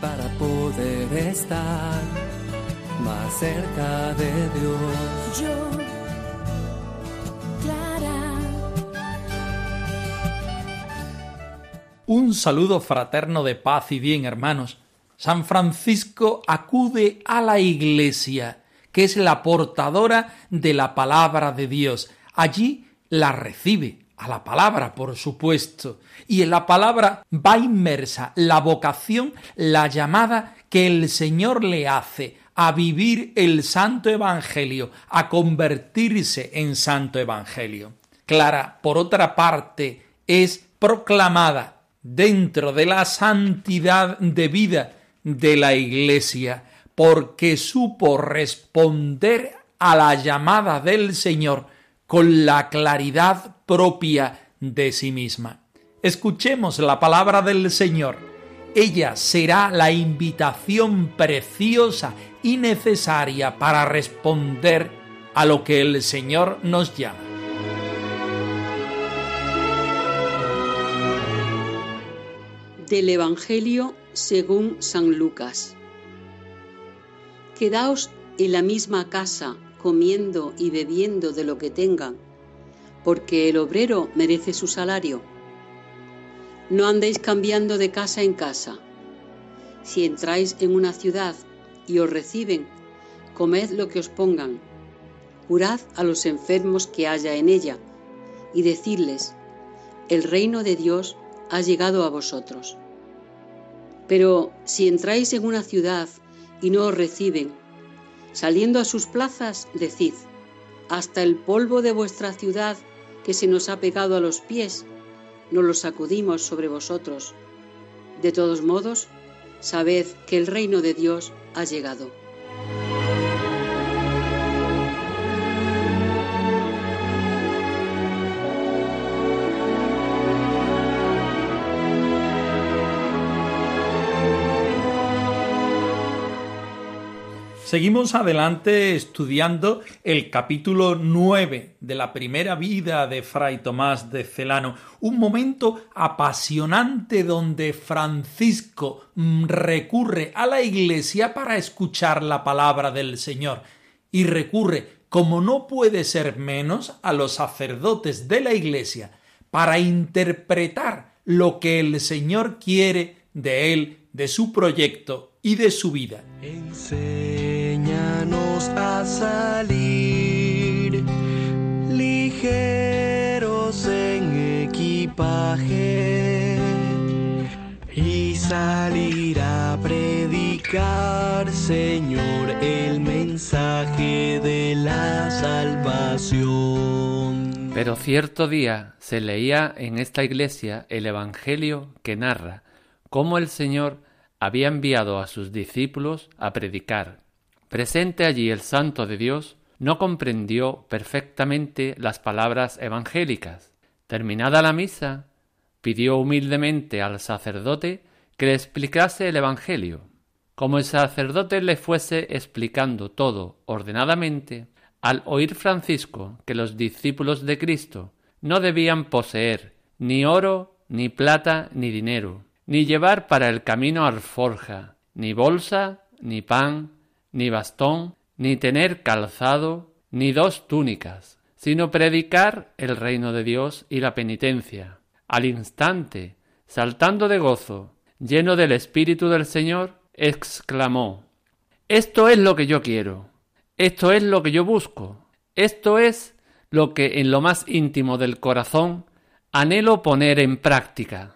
para poder estar más cerca de Dios. Yo, Clara, Un saludo fraterno de paz y bien, hermanos. San Francisco acude a la Iglesia, que es la portadora de la palabra de Dios. Allí la recibe, a la palabra, por supuesto. Y en la palabra va inmersa la vocación, la llamada que el Señor le hace a vivir el santo evangelio, a convertirse en santo evangelio. Clara, por otra parte, es proclamada dentro de la santidad de vida de la Iglesia, porque supo responder a la llamada del Señor con la claridad propia de sí misma. Escuchemos la palabra del Señor. Ella será la invitación preciosa y necesaria para responder a lo que el Señor nos llama. Del Evangelio según San Lucas. Quedaos en la misma casa comiendo y bebiendo de lo que tengan, porque el obrero merece su salario. No andéis cambiando de casa en casa. Si entráis en una ciudad y os reciben, comed lo que os pongan. Curad a los enfermos que haya en ella y decidles, el reino de Dios ha llegado a vosotros. Pero si entráis en una ciudad y no os reciben, saliendo a sus plazas, decid, hasta el polvo de vuestra ciudad que se nos ha pegado a los pies, no lo sacudimos sobre vosotros. De todos modos, sabed que el reino de Dios ha llegado. Seguimos adelante estudiando el capítulo 9 de la primera vida de Fray Tomás de Celano, un momento apasionante donde Francisco mm, recurre a la iglesia para escuchar la palabra del Señor y recurre, como no puede ser menos, a los sacerdotes de la iglesia para interpretar lo que el Señor quiere de él, de su proyecto y de su vida. A salir ligeros en equipaje y salir a predicar, Señor, el mensaje de la salvación. Pero cierto día se leía en esta iglesia el Evangelio que narra cómo el Señor había enviado a sus discípulos a predicar. Presente allí el Santo de Dios, no comprendió perfectamente las palabras evangélicas. Terminada la misa, pidió humildemente al sacerdote que le explicase el Evangelio. Como el sacerdote le fuese explicando todo ordenadamente, al oír Francisco que los discípulos de Cristo no debían poseer ni oro, ni plata, ni dinero, ni llevar para el camino alforja, ni bolsa, ni pan, ni bastón, ni tener calzado, ni dos túnicas, sino predicar el reino de Dios y la penitencia. Al instante, saltando de gozo, lleno del Espíritu del Señor, exclamó Esto es lo que yo quiero, esto es lo que yo busco, esto es lo que en lo más íntimo del corazón anhelo poner en práctica.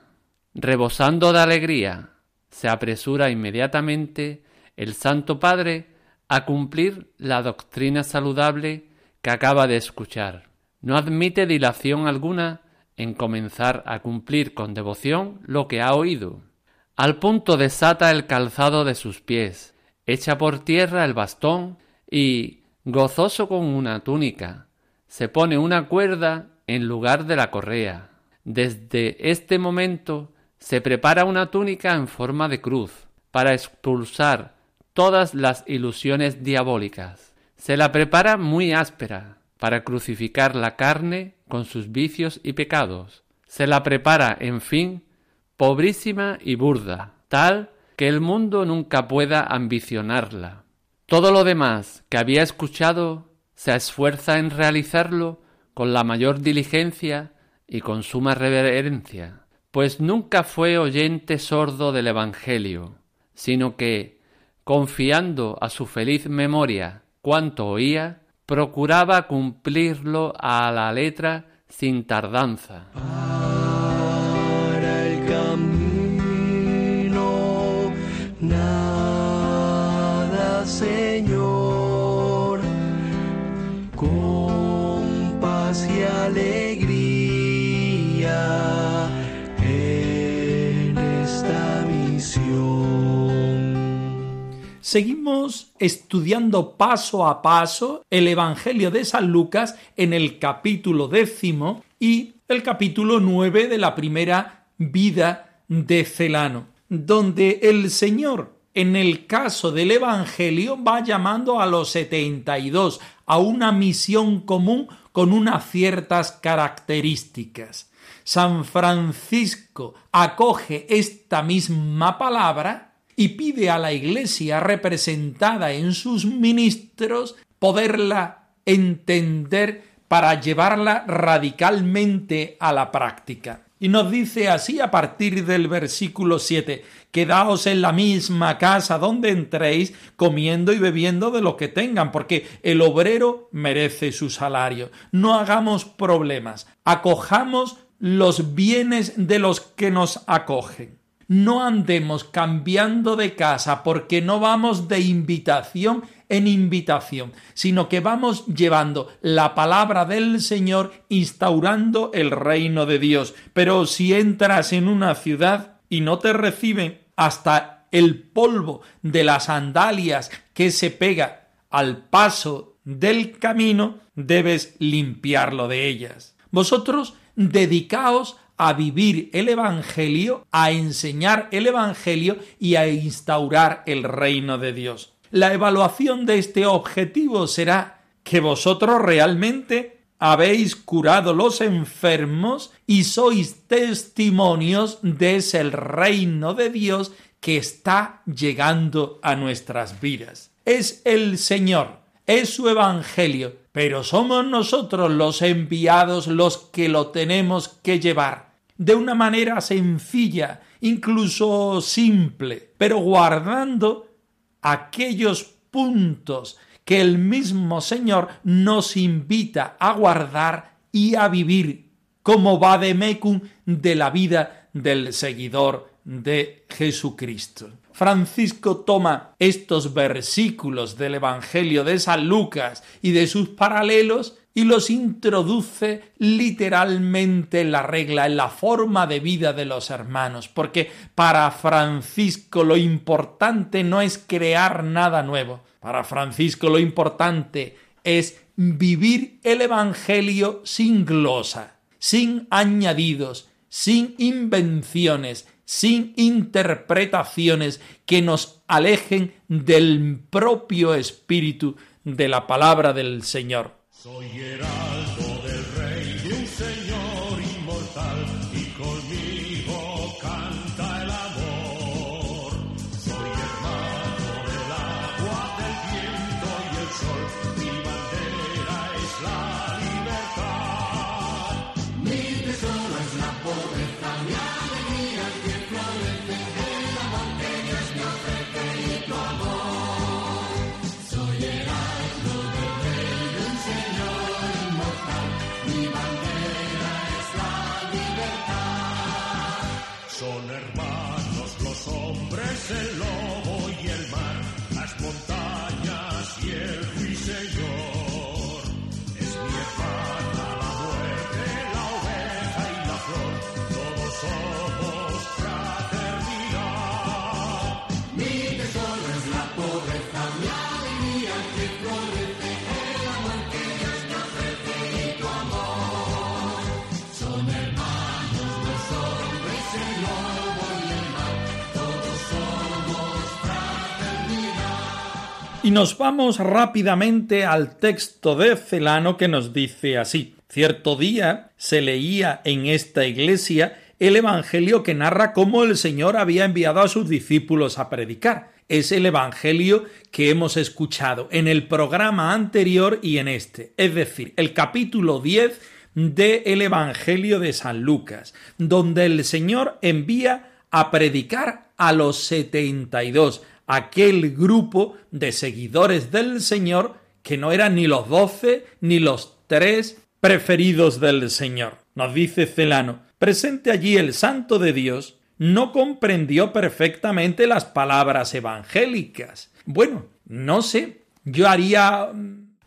Rebosando de alegría, se apresura inmediatamente el Santo Padre a cumplir la doctrina saludable que acaba de escuchar. No admite dilación alguna en comenzar a cumplir con devoción lo que ha oído. Al punto desata el calzado de sus pies, echa por tierra el bastón y, gozoso con una túnica, se pone una cuerda en lugar de la correa. Desde este momento se prepara una túnica en forma de cruz para expulsar todas las ilusiones diabólicas. Se la prepara muy áspera para crucificar la carne con sus vicios y pecados. Se la prepara, en fin, pobrísima y burda, tal que el mundo nunca pueda ambicionarla. Todo lo demás que había escuchado se esfuerza en realizarlo con la mayor diligencia y con suma reverencia, pues nunca fue oyente sordo del Evangelio, sino que, confiando a su feliz memoria cuanto oía, procuraba cumplirlo a la letra sin tardanza. Para el camino, nada, Señor, con paz y alegría en esta misión. Seguimos estudiando paso a paso el Evangelio de San Lucas en el capítulo décimo y el capítulo nueve de la primera vida de Celano, donde el Señor, en el caso del Evangelio, va llamando a los setenta y dos a una misión común con unas ciertas características. San Francisco acoge esta misma palabra y pide a la Iglesia representada en sus ministros poderla entender para llevarla radicalmente a la práctica. Y nos dice así a partir del versículo 7, quedaos en la misma casa donde entréis, comiendo y bebiendo de lo que tengan, porque el obrero merece su salario. No hagamos problemas, acojamos los bienes de los que nos acogen. No andemos cambiando de casa porque no vamos de invitación en invitación, sino que vamos llevando la palabra del Señor instaurando el reino de Dios. Pero si entras en una ciudad y no te reciben hasta el polvo de las sandalias que se pega al paso del camino, debes limpiarlo de ellas. Vosotros dedicaos a vivir el Evangelio, a enseñar el Evangelio y a instaurar el reino de Dios. La evaluación de este objetivo será que vosotros realmente habéis curado los enfermos y sois testimonios de ese reino de Dios que está llegando a nuestras vidas. Es el Señor, es su Evangelio, pero somos nosotros los enviados los que lo tenemos que llevar de una manera sencilla, incluso simple, pero guardando aquellos puntos que el mismo Señor nos invita a guardar y a vivir como va de mecum de la vida del seguidor de Jesucristo. Francisco toma estos versículos del Evangelio de San Lucas y de sus paralelos y los introduce literalmente en la regla, en la forma de vida de los hermanos, porque para Francisco lo importante no es crear nada nuevo, para Francisco lo importante es vivir el Evangelio sin glosa, sin añadidos, sin invenciones, sin interpretaciones que nos alejen del propio espíritu de la palabra del Señor. Soy heraldo Y nos vamos rápidamente al texto de Celano que nos dice así. Cierto día se leía en esta iglesia el Evangelio que narra cómo el Señor había enviado a sus discípulos a predicar. Es el Evangelio que hemos escuchado en el programa anterior y en este, es decir, el capítulo 10 del Evangelio de San Lucas, donde el Señor envía a predicar a los 72, aquel grupo de seguidores del Señor que no eran ni los doce ni los tres preferidos del Señor. Nos dice Celano, presente allí el santo de Dios, no comprendió perfectamente las palabras evangélicas. Bueno, no sé, yo haría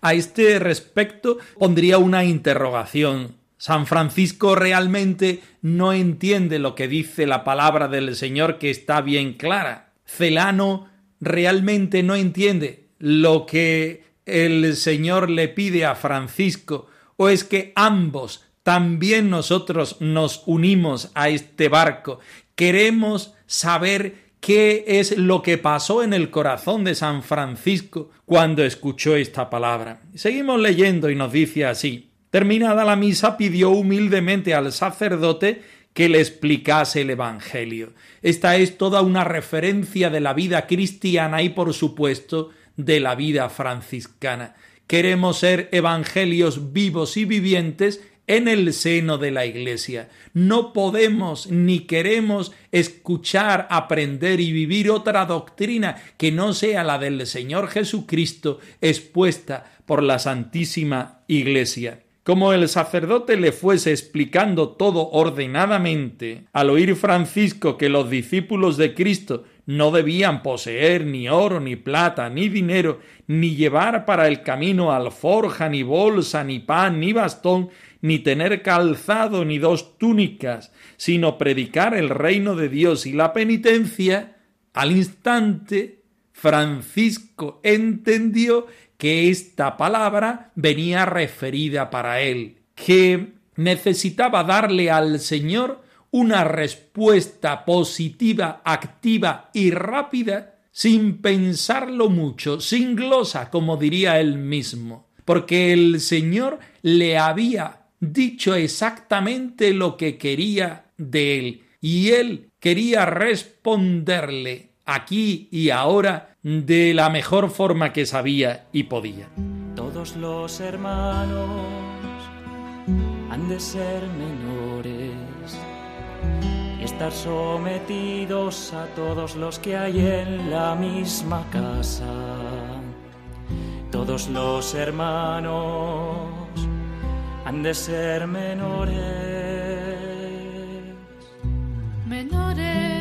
a este respecto, pondría una interrogación. San Francisco realmente no entiende lo que dice la palabra del Señor que está bien clara. Celano realmente no entiende lo que el Señor le pide a Francisco, o es que ambos, también nosotros nos unimos a este barco, queremos saber qué es lo que pasó en el corazón de San Francisco cuando escuchó esta palabra. Seguimos leyendo y nos dice así. Terminada la misa pidió humildemente al sacerdote que le explicase el Evangelio. Esta es toda una referencia de la vida cristiana y, por supuesto, de la vida franciscana. Queremos ser evangelios vivos y vivientes en el seno de la Iglesia. No podemos ni queremos escuchar, aprender y vivir otra doctrina que no sea la del Señor Jesucristo expuesta por la Santísima Iglesia. Como el sacerdote le fuese explicando todo ordenadamente, al oír Francisco que los discípulos de Cristo no debían poseer ni oro, ni plata, ni dinero, ni llevar para el camino alforja, ni bolsa, ni pan, ni bastón, ni tener calzado, ni dos túnicas, sino predicar el reino de Dios y la penitencia, al instante Francisco entendió que esta palabra venía referida para él, que necesitaba darle al Señor una respuesta positiva, activa y rápida, sin pensarlo mucho, sin glosa, como diría él mismo, porque el Señor le había dicho exactamente lo que quería de él, y él quería responderle aquí y ahora de la mejor forma que sabía y podía. Todos los hermanos han de ser menores y estar sometidos a todos los que hay en la misma casa. Todos los hermanos han de ser menores. Menores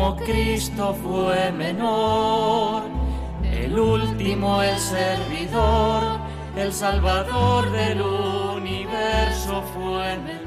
como Cristo fue menor, el último, el servidor, el salvador del universo fue menor.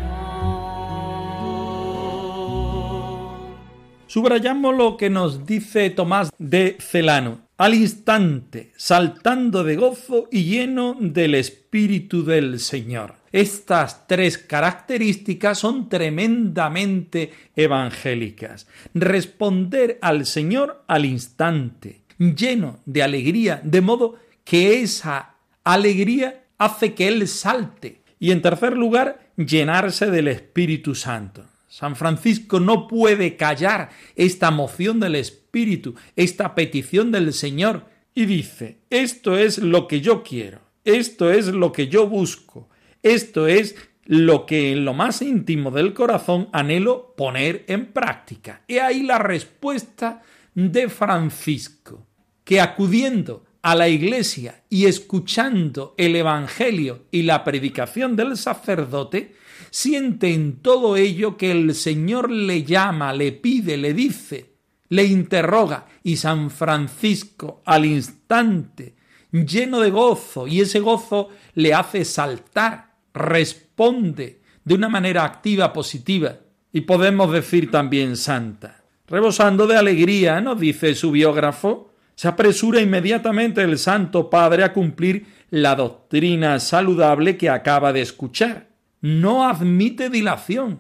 Subrayamos lo que nos dice Tomás de Celano. Al instante, saltando de gozo y lleno del Espíritu del Señor. Estas tres características son tremendamente evangélicas. Responder al Señor al instante, lleno de alegría, de modo que esa alegría hace que Él salte. Y en tercer lugar, llenarse del Espíritu Santo. San Francisco no puede callar esta moción del Espíritu, esta petición del Señor, y dice, esto es lo que yo quiero, esto es lo que yo busco, esto es lo que en lo más íntimo del corazón anhelo poner en práctica. Y ahí la respuesta de Francisco, que acudiendo a la iglesia y escuchando el Evangelio y la predicación del sacerdote, siente en todo ello que el Señor le llama, le pide, le dice, le interroga y San Francisco al instante, lleno de gozo, y ese gozo le hace saltar, responde de una manera activa, positiva, y podemos decir también santa. Rebosando de alegría, nos dice su biógrafo, se apresura inmediatamente el Santo Padre a cumplir la doctrina saludable que acaba de escuchar. No admite dilación.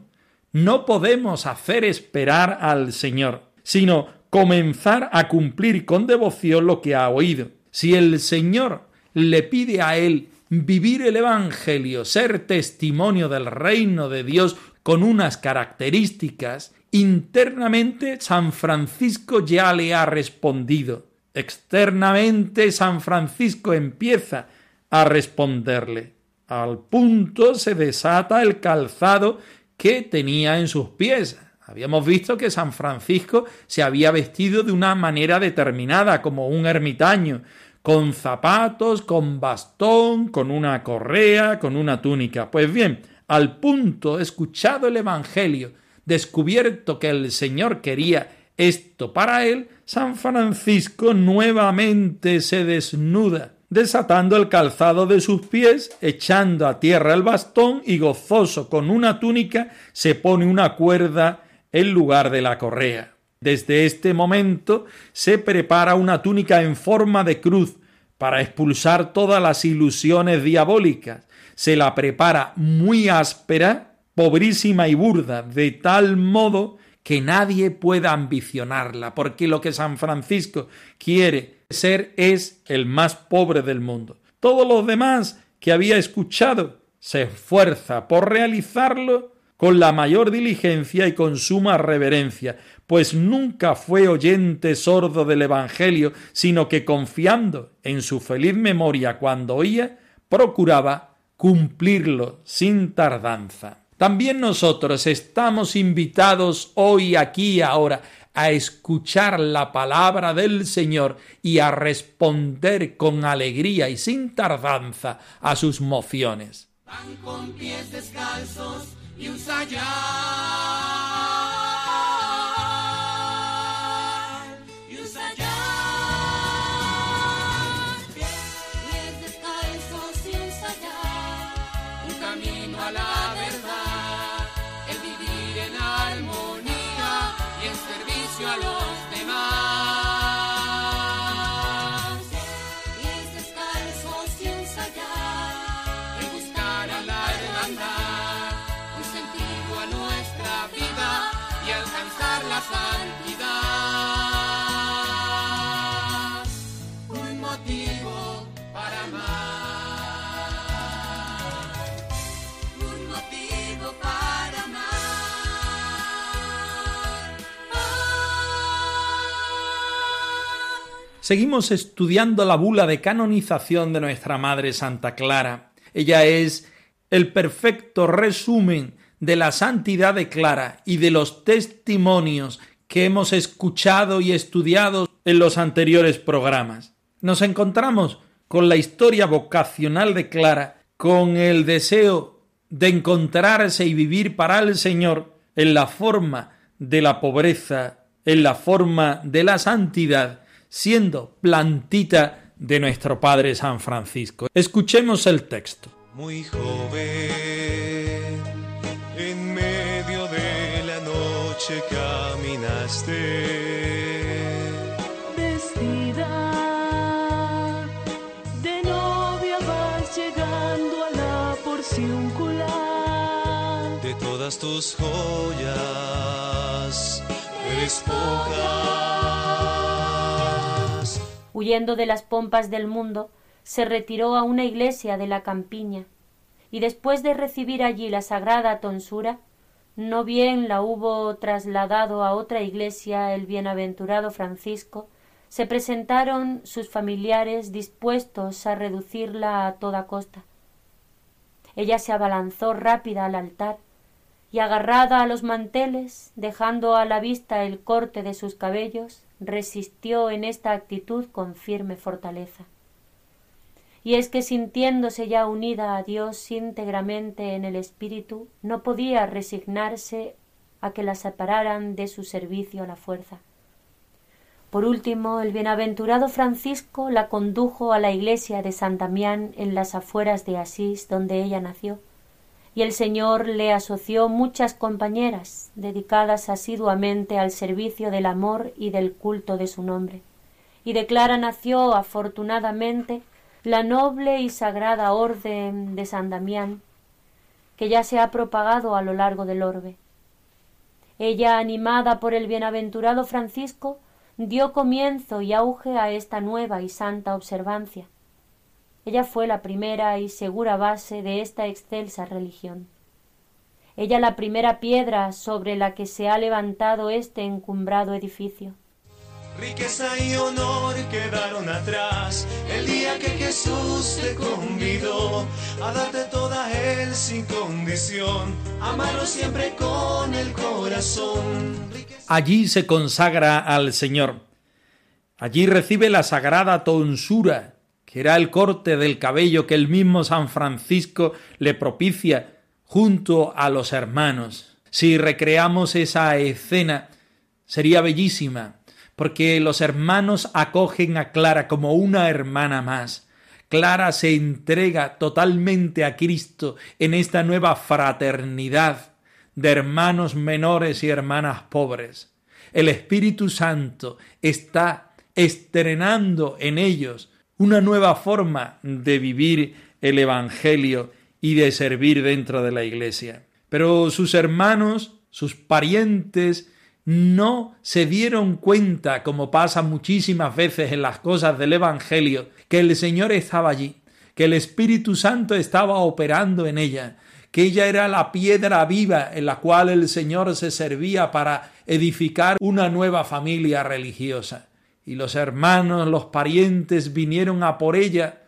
No podemos hacer esperar al Señor, sino comenzar a cumplir con devoción lo que ha oído. Si el Señor le pide a él vivir el Evangelio, ser testimonio del reino de Dios con unas características, internamente San Francisco ya le ha respondido. Externamente San Francisco empieza a responderle. Al punto se desata el calzado que tenía en sus pies. Habíamos visto que San Francisco se había vestido de una manera determinada, como un ermitaño, con zapatos, con bastón, con una correa, con una túnica. Pues bien, al punto, escuchado el Evangelio, descubierto que el Señor quería esto para él, San Francisco nuevamente se desnuda desatando el calzado de sus pies, echando a tierra el bastón y gozoso con una túnica se pone una cuerda en lugar de la correa. Desde este momento se prepara una túnica en forma de cruz para expulsar todas las ilusiones diabólicas. Se la prepara muy áspera, pobrísima y burda, de tal modo que nadie pueda ambicionarla, porque lo que San Francisco quiere ser es el más pobre del mundo. Todos los demás que había escuchado se esfuerza por realizarlo con la mayor diligencia y con suma reverencia, pues nunca fue oyente sordo del Evangelio, sino que confiando en su feliz memoria cuando oía, procuraba cumplirlo sin tardanza. También nosotros estamos invitados hoy, aquí ahora a escuchar la palabra del Señor y a responder con alegría y sin tardanza a sus mociones. Seguimos estudiando la bula de canonización de nuestra Madre Santa Clara. Ella es el perfecto resumen de la santidad de Clara y de los testimonios que hemos escuchado y estudiado en los anteriores programas. Nos encontramos con la historia vocacional de Clara, con el deseo de encontrarse y vivir para el Señor en la forma de la pobreza, en la forma de la santidad, siendo plantita de nuestro Padre San Francisco. Escuchemos el texto. Muy joven, en medio de la noche caminaste. Vestida de novia vas llegando a la porciúncula. De todas tus joyas, eres pocas. Huyendo de las pompas del mundo, se retiró a una iglesia de la campiña, y después de recibir allí la sagrada tonsura, no bien la hubo trasladado a otra iglesia el bienaventurado Francisco, se presentaron sus familiares dispuestos a reducirla a toda costa. Ella se abalanzó rápida al altar, y agarrada a los manteles, dejando a la vista el corte de sus cabellos, resistió en esta actitud con firme fortaleza. Y es que sintiéndose ya unida a Dios íntegramente en el espíritu, no podía resignarse a que la separaran de su servicio a la fuerza. Por último, el bienaventurado Francisco la condujo a la iglesia de San Damián en las afueras de Asís, donde ella nació, y el Señor le asoció muchas compañeras dedicadas asiduamente al servicio del amor y del culto de su nombre. Y de Clara nació afortunadamente la noble y sagrada orden de San Damián, que ya se ha propagado a lo largo del orbe. Ella, animada por el bienaventurado Francisco, dio comienzo y auge a esta nueva y santa observancia. Ella fue la primera y segura base de esta excelsa religión. Ella la primera piedra sobre la que se ha levantado este encumbrado edificio. Riqueza y honor quedaron atrás el día que Jesús te convidó a darte toda él sin condición, amarlo siempre con el corazón. Allí se consagra al Señor. Allí recibe la sagrada tonsura, que era el corte del cabello que el mismo San Francisco le propicia junto a los hermanos. Si recreamos esa escena, sería bellísima, porque los hermanos acogen a Clara como una hermana más. Clara se entrega totalmente a Cristo en esta nueva fraternidad de hermanos menores y hermanas pobres. El Espíritu Santo está estrenando en ellos una nueva forma de vivir el Evangelio y de servir dentro de la Iglesia. Pero sus hermanos, sus parientes, no se dieron cuenta, como pasa muchísimas veces en las cosas del Evangelio, que el Señor estaba allí, que el Espíritu Santo estaba operando en ella, que ella era la piedra viva en la cual el Señor se servía para edificar una nueva familia religiosa. Y los hermanos, los parientes vinieron a por ella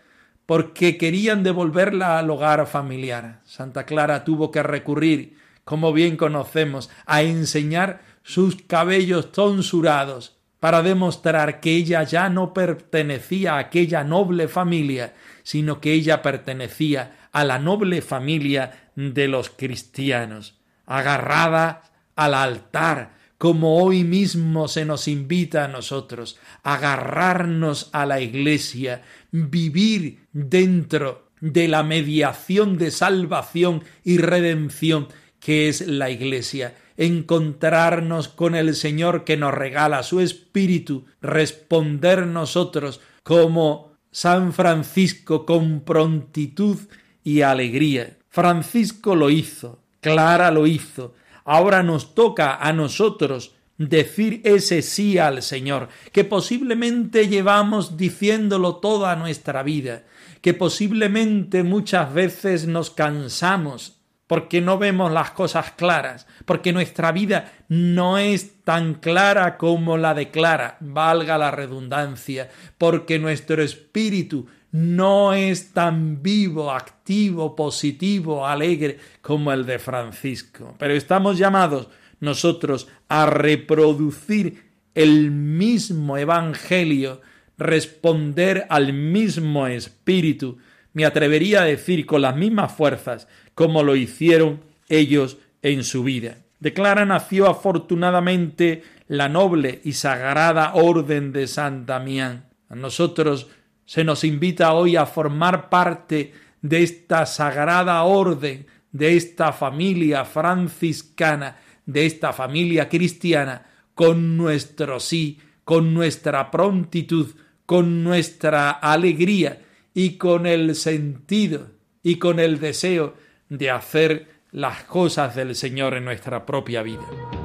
porque querían devolverla al hogar familiar. Santa Clara tuvo que recurrir, como bien conocemos, a enseñar sus cabellos tonsurados para demostrar que ella ya no pertenecía a aquella noble familia, sino que ella pertenecía a la noble familia de los cristianos, agarrada al altar, como hoy mismo se nos invita a nosotros, agarrarnos a la iglesia, vivir dentro de la mediación de salvación y redención que es la iglesia, encontrarnos con el Señor que nos regala su Espíritu, responder nosotros como San Francisco con prontitud y alegría. Francisco lo hizo, Clara lo hizo, ahora nos toca a nosotros decir ese sí al Señor, que posiblemente llevamos diciéndolo toda nuestra vida, que posiblemente muchas veces nos cansamos porque no vemos las cosas claras, porque nuestra vida no es tan clara como la de Clara, valga la redundancia, porque nuestro espíritu no es tan vivo, activo, positivo, alegre como el de Francisco. Pero estamos llamados nosotros a reproducir el mismo Evangelio, responder al mismo Espíritu, me atrevería a decir con las mismas fuerzas como lo hicieron ellos en su vida. De Clara nació afortunadamente la noble y sagrada orden de San Damián. A nosotros se nos invita hoy a formar parte de esta sagrada orden, de esta familia franciscana, de esta familia cristiana, con nuestro sí, con nuestra prontitud, con nuestra alegría y con el sentido y con el deseo de hacer las cosas del Señor en nuestra propia vida.